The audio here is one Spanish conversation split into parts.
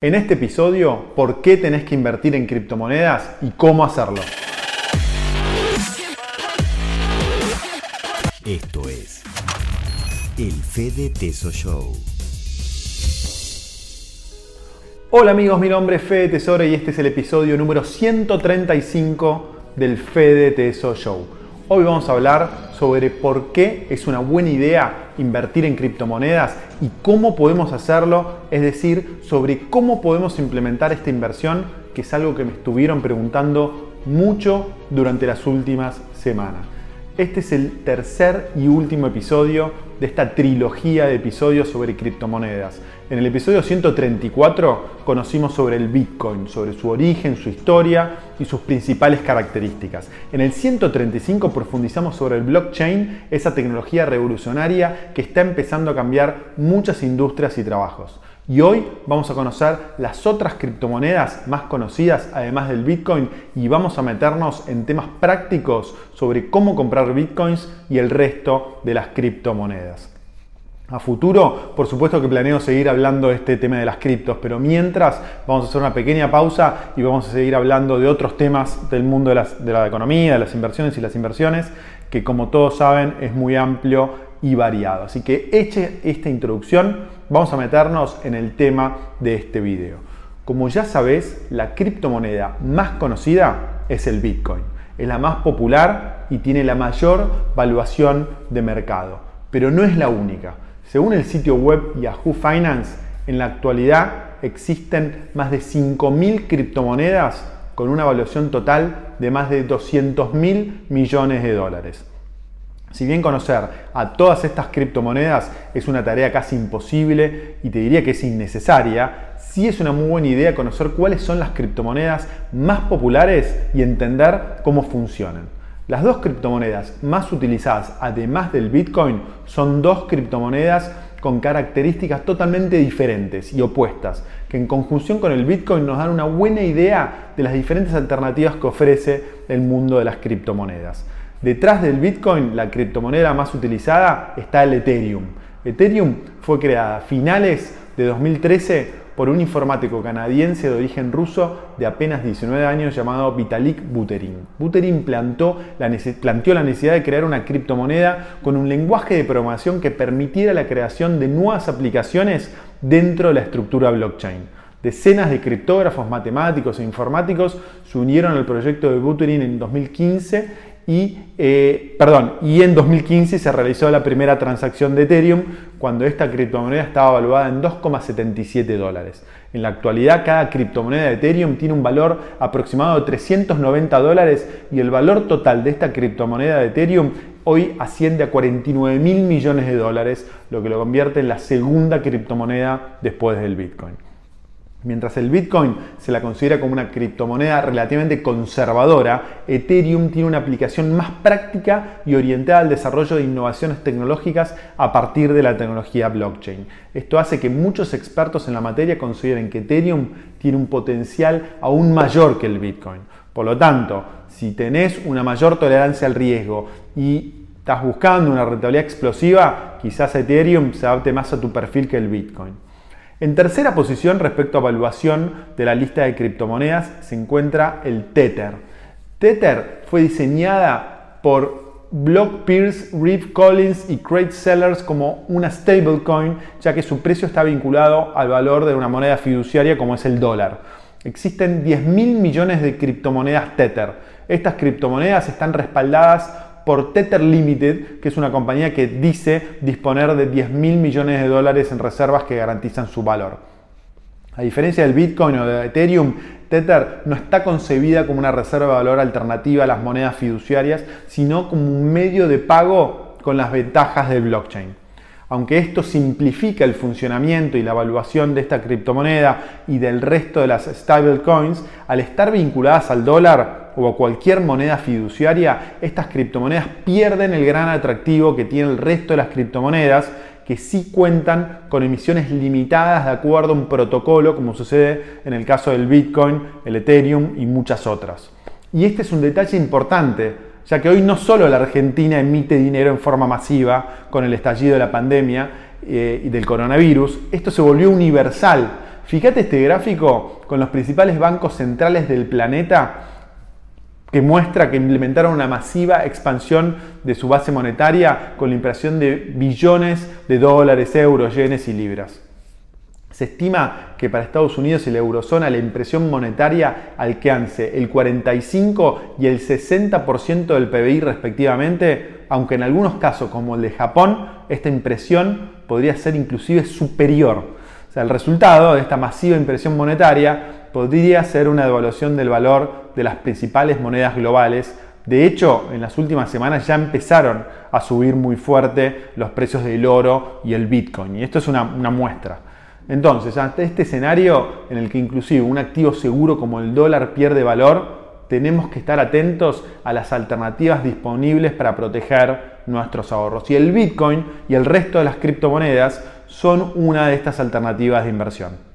En este episodio, ¿por qué tenés que invertir en criptomonedas y cómo hacerlo? Esto es el Fede Teso Show. Hola amigos, mi nombre es Fede Tesoro y este es el episodio número 135 del Fede Teso Show. Hoy vamos a hablar sobre por qué es una buena idea invertir en criptomonedas y cómo podemos hacerlo, es decir, sobre cómo podemos implementar esta inversión, que es algo que me estuvieron preguntando mucho durante las últimas semanas. Este es el tercer y último episodio de esta trilogía de episodios sobre criptomonedas. En el episodio 134 conocimos sobre el Bitcoin, sobre su origen, su historia y sus principales características. En el 135 profundizamos sobre el blockchain, esa tecnología revolucionaria que está empezando a cambiar muchas industrias y trabajos. Y hoy vamos a conocer las otras criptomonedas más conocidas, además del Bitcoin, y vamos a meternos en temas prácticos sobre cómo comprar Bitcoins y el resto de las criptomonedas. A futuro, por supuesto que planeo seguir hablando de este tema de las criptos, pero mientras vamos a hacer una pequeña pausa y vamos a seguir hablando de otros temas del mundo de, la economía, de las inversiones y las inversiones, que como todos saben es muy amplio y variado. Así que eche esta introducción, vamos a meternos en el tema de este video. Como ya sabes, la criptomoneda más conocida es el Bitcoin. Es la más popular y tiene la mayor valuación de mercado, pero no es la única. Según el sitio web Yahoo Finance, en la actualidad existen más de 5.000 criptomonedas con una evaluación total de más de 200 mil millones de dólares. Si bien conocer a todas estas criptomonedas es una tarea casi imposible y te diría que es innecesaria, sí es una muy buena idea conocer cuáles son las criptomonedas más populares y entender cómo funcionan. Las dos criptomonedas más utilizadas, además del Bitcoin, son dos criptomonedas con características totalmente diferentes y opuestas, que en conjunción con el Bitcoin nos dan una buena idea de las diferentes alternativas que ofrece el mundo de las criptomonedas. Detrás del Bitcoin, la criptomoneda más utilizada está el Ethereum. Ethereum fue creada a finales de 2013 por un informático canadiense de origen ruso de apenas 19 años llamado Vitalik Buterin. Buterin planteó la, necesidad de crear una criptomoneda con un lenguaje de programación que permitiera la creación de nuevas aplicaciones dentro de la estructura blockchain. Decenas de criptógrafos, matemáticos e informáticos se unieron al proyecto de Buterin en 2015 y, eh, perdón, y en 2015 se realizó la primera transacción de Ethereum cuando esta criptomoneda estaba valuada en 2,77 dólares. En la actualidad cada criptomoneda de Ethereum tiene un valor aproximado de 390 dólares y el valor total de esta criptomoneda de Ethereum hoy asciende a 49 mil millones de dólares, lo que lo convierte en la segunda criptomoneda después del Bitcoin. Mientras el Bitcoin se la considera como una criptomoneda relativamente conservadora, Ethereum tiene una aplicación más práctica y orientada al desarrollo de innovaciones tecnológicas a partir de la tecnología blockchain. Esto hace que muchos expertos en la materia consideren que Ethereum tiene un potencial aún mayor que el Bitcoin. Por lo tanto, si tenés una mayor tolerancia al riesgo y estás buscando una rentabilidad explosiva, quizás Ethereum se adapte más a tu perfil que el Bitcoin. En tercera posición respecto a evaluación de la lista de criptomonedas se encuentra el Tether. Tether fue diseñada por Block Pierce, Reeve Collins y Craig Sellers como una stablecoin, ya que su precio está vinculado al valor de una moneda fiduciaria como es el dólar. Existen 10 mil millones de criptomonedas Tether. Estas criptomonedas están respaldadas por Tether Limited, que es una compañía que dice disponer de 10 mil millones de dólares en reservas que garantizan su valor. A diferencia del Bitcoin o de Ethereum, Tether no está concebida como una reserva de valor alternativa a las monedas fiduciarias, sino como un medio de pago con las ventajas del blockchain. Aunque esto simplifica el funcionamiento y la evaluación de esta criptomoneda y del resto de las stablecoins, al estar vinculadas al dólar, o a cualquier moneda fiduciaria, estas criptomonedas pierden el gran atractivo que tiene el resto de las criptomonedas que sí cuentan con emisiones limitadas de acuerdo a un protocolo, como sucede en el caso del Bitcoin, el Ethereum y muchas otras. Y este es un detalle importante, ya que hoy no solo la Argentina emite dinero en forma masiva con el estallido de la pandemia eh, y del coronavirus, esto se volvió universal Fíjate este gráfico con los principales bancos centrales del planeta que muestra que implementaron una masiva expansión de su base monetaria con la impresión de billones de dólares, euros, yenes y libras. Se estima que para Estados Unidos y la eurozona la impresión monetaria alcance el 45 y el 60% del PBI respectivamente, aunque en algunos casos como el de Japón, esta impresión podría ser inclusive superior. O sea, el resultado de esta masiva impresión monetaria podría ser una devaluación del valor de las principales monedas globales. De hecho, en las últimas semanas ya empezaron a subir muy fuerte los precios del oro y el Bitcoin. Y esto es una, muestra. Entonces, ante este escenario en el que inclusive un activo seguro como el dólar pierde valor, tenemos que estar atentos a las alternativas disponibles para proteger nuestros ahorros. Y el Bitcoin y el resto de las criptomonedas son una de estas alternativas de inversión.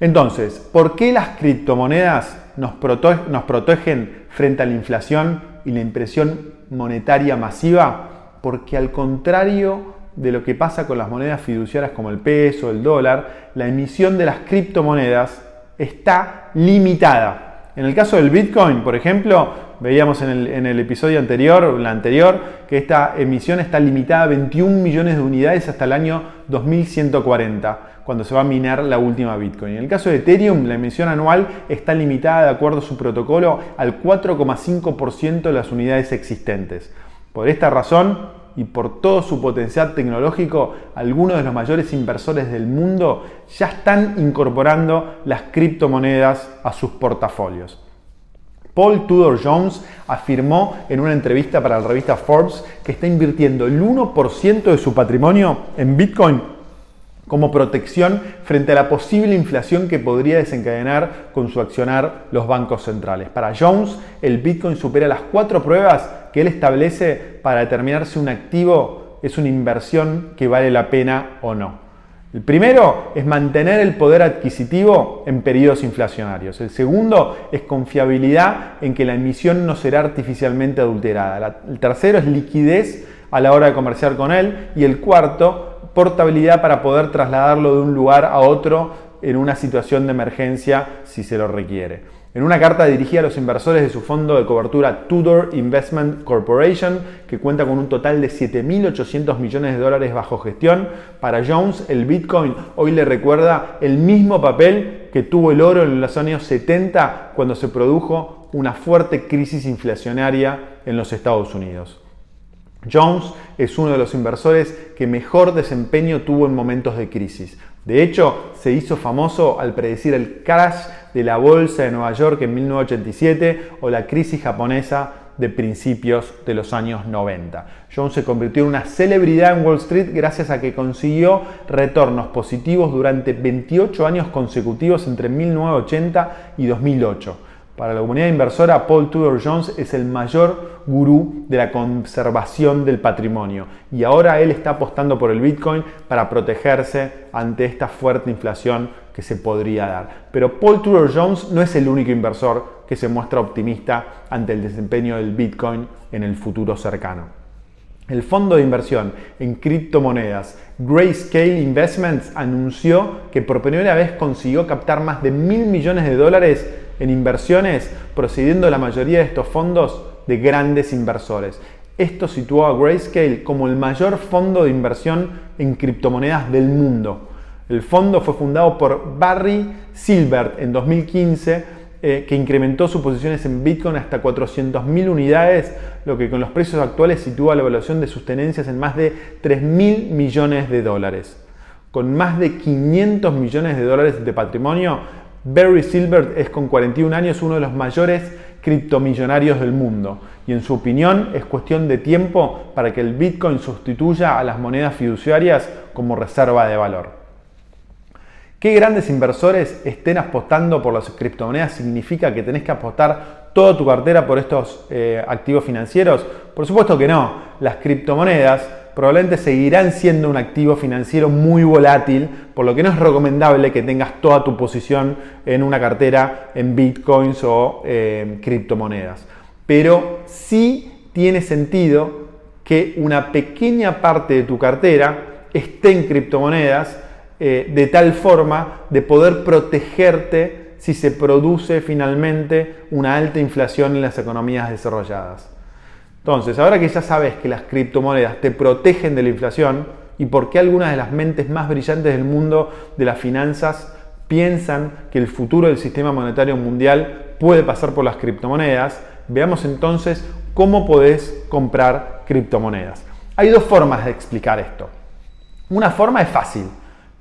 Entonces, ¿por qué las criptomonedas nos, protegen frente a la inflación y la impresión monetaria masiva? Porque al contrario de lo que pasa con las monedas fiduciarias como el peso, el dólar, la emisión de las criptomonedas está limitada. En el caso del Bitcoin, por ejemplo, veíamos en el, episodio anterior, la anterior, que esta emisión está limitada a 21 millones de unidades hasta el año 2140 cuando se va a minar la última Bitcoin. En el caso de Ethereum, la emisión anual está limitada de acuerdo a su protocolo al 4,5% de las unidades existentes. Por esta razón y por todo su potencial tecnológico, algunos de los mayores inversores del mundo ya están incorporando las criptomonedas a sus portafolios. Paul Tudor Jones afirmó en una entrevista para la revista Forbes que está invirtiendo el 1% de su patrimonio en Bitcoin como protección frente a la posible inflación que podría desencadenar con su accionar los bancos centrales. Para Jones, el Bitcoin supera las cuatro pruebas que él establece para determinar si un activo es una inversión que vale la pena o no. El primero es mantener el poder adquisitivo en periodos inflacionarios. El segundo es confiabilidad en que la emisión no será artificialmente adulterada. El tercero es liquidez a la hora de comerciar con él. Y el cuarto portabilidad para poder trasladarlo de un lugar a otro en una situación de emergencia si se lo requiere. En una carta dirigida a los inversores de su fondo de cobertura Tudor Investment Corporation, que cuenta con un total de 7.800 millones de dólares bajo gestión, para Jones el Bitcoin hoy le recuerda el mismo papel que tuvo el oro en los años 70 cuando se produjo una fuerte crisis inflacionaria en los Estados Unidos. Jones es uno de los inversores que mejor desempeño tuvo en momentos de crisis. De hecho, se hizo famoso al predecir el crash de la bolsa de Nueva York en 1987 o la crisis japonesa de principios de los años 90. Jones se convirtió en una celebridad en Wall Street gracias a que consiguió retornos positivos durante 28 años consecutivos entre 1980 y 2008. Para la comunidad inversora, Paul Tudor Jones es el mayor gurú de la conservación del patrimonio y ahora él está apostando por el Bitcoin para protegerse ante esta fuerte inflación que se podría dar. Pero Paul Tudor Jones no es el único inversor que se muestra optimista ante el desempeño del Bitcoin en el futuro cercano. El fondo de inversión en criptomonedas Grayscale Investments anunció que por primera vez consiguió captar más de mil millones de dólares en inversiones, procediendo la mayoría de estos fondos de grandes inversores. Esto situó a Grayscale como el mayor fondo de inversión en criptomonedas del mundo. El fondo fue fundado por Barry Silbert en 2015, eh, que incrementó sus posiciones en Bitcoin hasta 400.000 unidades, lo que con los precios actuales sitúa la evaluación de sus tenencias en más de 3.000 millones de dólares. Con más de 500 millones de dólares de patrimonio, Barry Silbert es con 41 años uno de los mayores criptomillonarios del mundo y en su opinión es cuestión de tiempo para que el Bitcoin sustituya a las monedas fiduciarias como reserva de valor. Que grandes inversores estén apostando por las criptomonedas significa que tenés que apostar toda tu cartera por estos eh, activos financieros? Por supuesto que no. Las criptomonedas probablemente seguirán siendo un activo financiero muy volátil, por lo que no es recomendable que tengas toda tu posición en una cartera en bitcoins o eh, criptomonedas. Pero sí tiene sentido que una pequeña parte de tu cartera esté en criptomonedas eh, de tal forma de poder protegerte si se produce finalmente una alta inflación en las economías desarrolladas. Entonces, ahora que ya sabes que las criptomonedas te protegen de la inflación y por qué algunas de las mentes más brillantes del mundo de las finanzas piensan que el futuro del sistema monetario mundial puede pasar por las criptomonedas, veamos entonces cómo podés comprar criptomonedas. Hay dos formas de explicar esto. Una forma es fácil,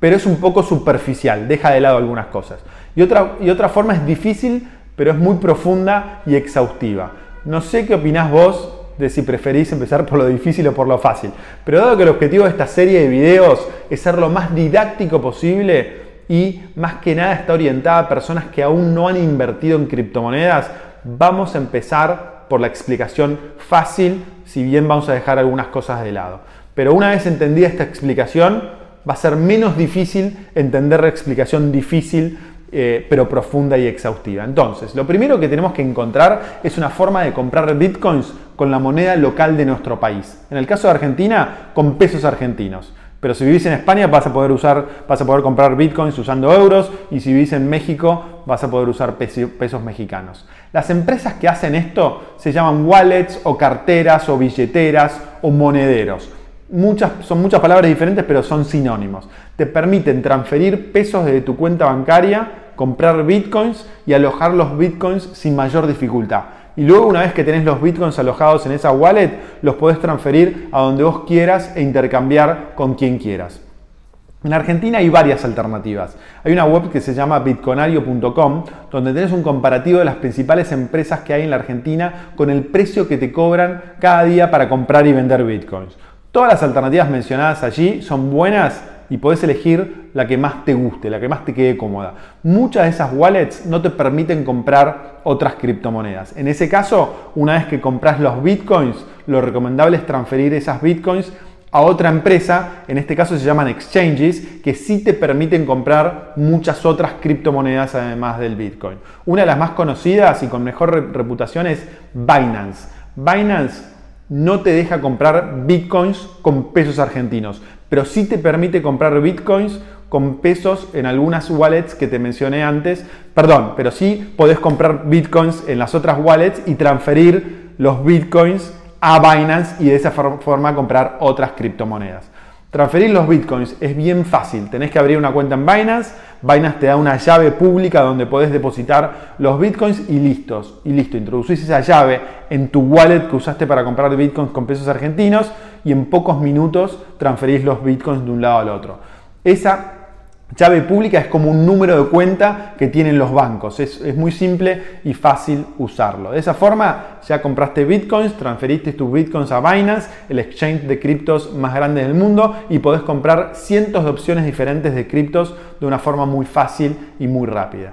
pero es un poco superficial, deja de lado algunas cosas. Y otra, y otra forma es difícil, pero es muy profunda y exhaustiva. No sé qué opinás vos de si preferís empezar por lo difícil o por lo fácil. Pero dado que el objetivo de esta serie de videos es ser lo más didáctico posible y más que nada está orientada a personas que aún no han invertido en criptomonedas, vamos a empezar por la explicación fácil, si bien vamos a dejar algunas cosas de lado. Pero una vez entendida esta explicación, va a ser menos difícil entender la explicación difícil eh, pero profunda y exhaustiva. Entonces, lo primero que tenemos que encontrar es una forma de comprar bitcoins con la moneda local de nuestro país. En el caso de Argentina, con pesos argentinos. Pero si vivís en España vas a poder usar, vas a poder comprar bitcoins usando euros y si vivís en México vas a poder usar pesos mexicanos. Las empresas que hacen esto se llaman wallets o carteras o billeteras o monederos. Muchas, son muchas palabras diferentes, pero son sinónimos. Te permiten transferir pesos desde tu cuenta bancaria, comprar bitcoins y alojar los bitcoins sin mayor dificultad. Y luego una vez que tenés los bitcoins alojados en esa wallet, los podés transferir a donde vos quieras e intercambiar con quien quieras. En Argentina hay varias alternativas. Hay una web que se llama bitconario.com, donde tenés un comparativo de las principales empresas que hay en la Argentina con el precio que te cobran cada día para comprar y vender bitcoins. Todas las alternativas mencionadas allí son buenas y podés elegir la que más te guste, la que más te quede cómoda. Muchas de esas wallets no te permiten comprar otras criptomonedas. En ese caso, una vez que compras los bitcoins, lo recomendable es transferir esas bitcoins a otra empresa, en este caso se llaman exchanges, que sí te permiten comprar muchas otras criptomonedas además del Bitcoin. Una de las más conocidas y con mejor reputación es Binance. Binance no te deja comprar bitcoins con pesos argentinos, pero sí te permite comprar bitcoins con pesos en algunas wallets que te mencioné antes. Perdón, pero sí podés comprar bitcoins en las otras wallets y transferir los bitcoins a Binance y de esa forma comprar otras criptomonedas. Transferir los bitcoins es bien fácil. Tenés que abrir una cuenta en Binance. Binance te da una llave pública donde podés depositar los bitcoins y listos. Y listo, introducís esa llave en tu wallet que usaste para comprar bitcoins con pesos argentinos y en pocos minutos transferís los bitcoins de un lado al otro. Esa Llave pública es como un número de cuenta que tienen los bancos. Es, muy simple y fácil usarlo. De esa forma ya compraste bitcoins, transferiste tus bitcoins a Binance, el exchange de criptos más grande del mundo, y podés comprar cientos de opciones diferentes de criptos de una forma muy fácil y muy rápida.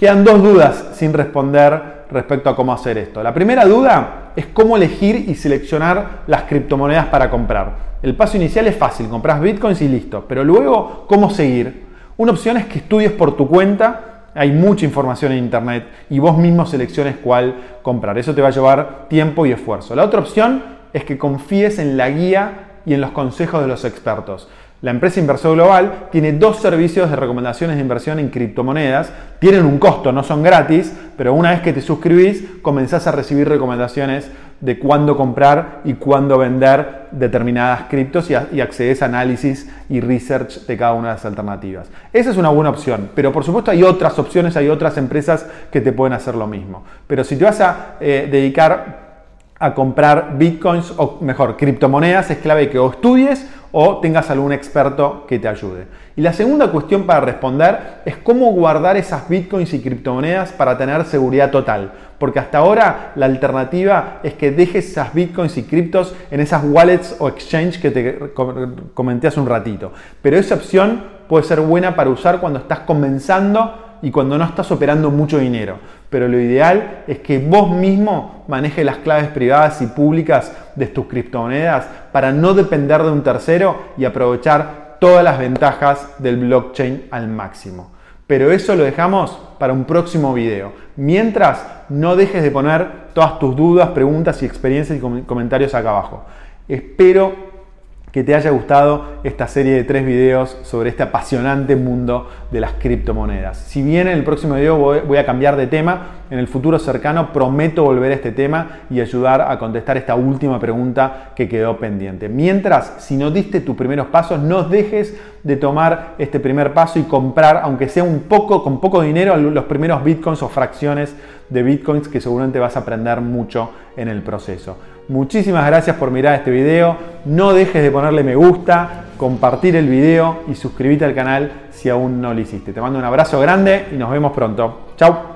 Quedan dos dudas sin responder respecto a cómo hacer esto. La primera duda es cómo elegir y seleccionar las criptomonedas para comprar. El paso inicial es fácil, compras bitcoins y listo. Pero luego, ¿cómo seguir? Una opción es que estudies por tu cuenta, hay mucha información en internet y vos mismo selecciones cuál comprar. Eso te va a llevar tiempo y esfuerzo. La otra opción es que confíes en la guía y en los consejos de los expertos. La empresa Inversor Global tiene dos servicios de recomendaciones de inversión en criptomonedas. Tienen un costo, no son gratis, pero una vez que te suscribís, comenzás a recibir recomendaciones de cuándo comprar y cuándo vender determinadas criptos y, accedes a análisis y research de cada una de las alternativas. Esa es una buena opción, pero por supuesto hay otras opciones, hay otras empresas que te pueden hacer lo mismo. Pero si te vas a eh, dedicar a comprar bitcoins o mejor, criptomonedas, es clave que o estudies o tengas algún experto que te ayude. Y la segunda cuestión para responder es cómo guardar esas bitcoins y criptomonedas para tener seguridad total. Porque hasta ahora la alternativa es que dejes esas bitcoins y criptos en esas wallets o exchange que te comenté hace un ratito. Pero esa opción puede ser buena para usar cuando estás comenzando y cuando no estás operando mucho dinero. Pero lo ideal es que vos mismo manejes las claves privadas y públicas de tus criptomonedas para no depender de un tercero y aprovechar todas las ventajas del blockchain al máximo. Pero eso lo dejamos para un próximo video. Mientras, no dejes de poner todas tus dudas, preguntas y experiencias y comentarios acá abajo. Espero que te haya gustado esta serie de tres videos sobre este apasionante mundo de las criptomonedas. Si bien en el próximo video voy a cambiar de tema, en el futuro cercano prometo volver a este tema y ayudar a contestar esta última pregunta que quedó pendiente. Mientras, si no diste tus primeros pasos, no dejes de tomar este primer paso y comprar, aunque sea un poco, con poco dinero, los primeros bitcoins o fracciones de bitcoins que seguramente vas a aprender mucho en el proceso. Muchísimas gracias por mirar este video. No dejes de ponerle me gusta, compartir el video y suscribirte al canal si aún no lo hiciste. Te mando un abrazo grande y nos vemos pronto. Chao.